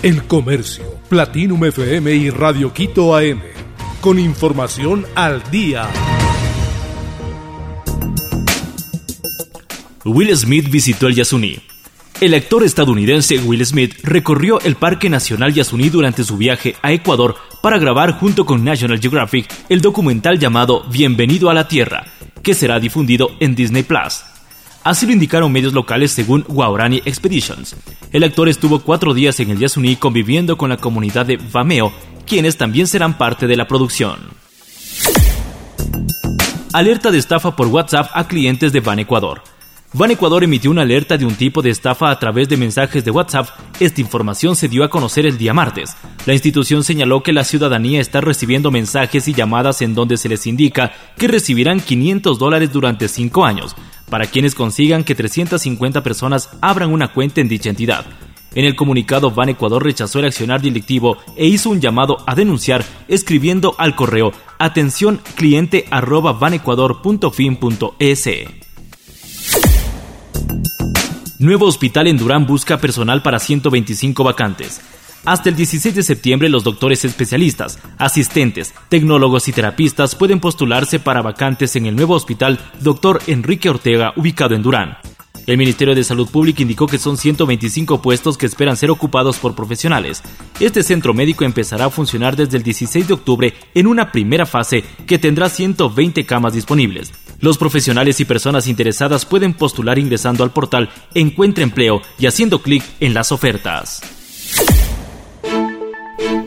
El Comercio, Platinum FM y Radio Quito AM. Con información al día. Will Smith visitó el Yasuní. El actor estadounidense Will Smith recorrió el Parque Nacional Yasuní durante su viaje a Ecuador para grabar junto con National Geographic el documental llamado Bienvenido a la Tierra, que será difundido en Disney Plus. Así lo indicaron medios locales según Guarani Expeditions. El actor estuvo cuatro días en el Yasuní conviviendo con la comunidad de Vameo, quienes también serán parte de la producción. Alerta de estafa por WhatsApp a clientes de Van Ecuador. Van Ecuador emitió una alerta de un tipo de estafa a través de mensajes de WhatsApp. Esta información se dio a conocer el día martes. La institución señaló que la ciudadanía está recibiendo mensajes y llamadas en donde se les indica que recibirán 500 dólares durante 5 años, para quienes consigan que 350 personas abran una cuenta en dicha entidad. En el comunicado, Van Ecuador rechazó el accionar delictivo e hizo un llamado a denunciar escribiendo al correo atención cliente Nuevo hospital en Durán busca personal para 125 vacantes. Hasta el 16 de septiembre los doctores especialistas, asistentes, tecnólogos y terapistas pueden postularse para vacantes en el nuevo hospital Dr. Enrique Ortega ubicado en Durán. El Ministerio de Salud Pública indicó que son 125 puestos que esperan ser ocupados por profesionales. Este centro médico empezará a funcionar desde el 16 de octubre en una primera fase que tendrá 120 camas disponibles. Los profesionales y personas interesadas pueden postular ingresando al portal Encuentra Empleo y haciendo clic en las ofertas.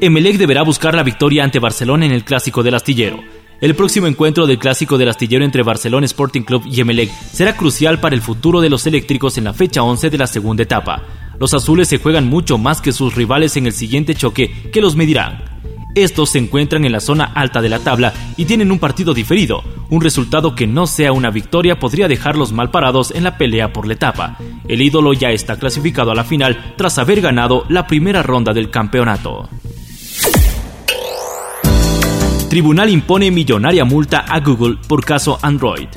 Emelec deberá buscar la victoria ante Barcelona en el Clásico del Astillero. El próximo encuentro del Clásico del Astillero entre Barcelona Sporting Club y Emelec será crucial para el futuro de los eléctricos en la fecha 11 de la segunda etapa. Los azules se juegan mucho más que sus rivales en el siguiente choque que los medirán. Estos se encuentran en la zona alta de la tabla y tienen un partido diferido. Un resultado que no sea una victoria podría dejarlos mal parados en la pelea por la etapa. El ídolo ya está clasificado a la final tras haber ganado la primera ronda del campeonato. Tribunal impone millonaria multa a Google por caso Android.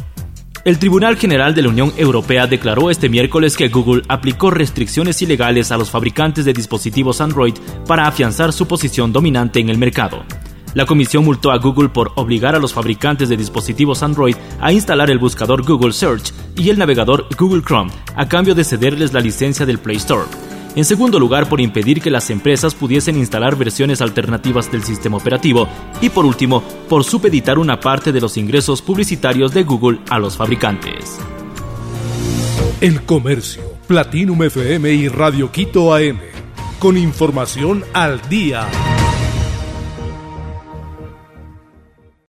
El Tribunal General de la Unión Europea declaró este miércoles que Google aplicó restricciones ilegales a los fabricantes de dispositivos Android para afianzar su posición dominante en el mercado. La comisión multó a Google por obligar a los fabricantes de dispositivos Android a instalar el buscador Google Search y el navegador Google Chrome a cambio de cederles la licencia del Play Store. En segundo lugar, por impedir que las empresas pudiesen instalar versiones alternativas del sistema operativo. Y por último, por supeditar una parte de los ingresos publicitarios de Google a los fabricantes. El Comercio, Platinum FM y Radio Quito AM. Con información al día.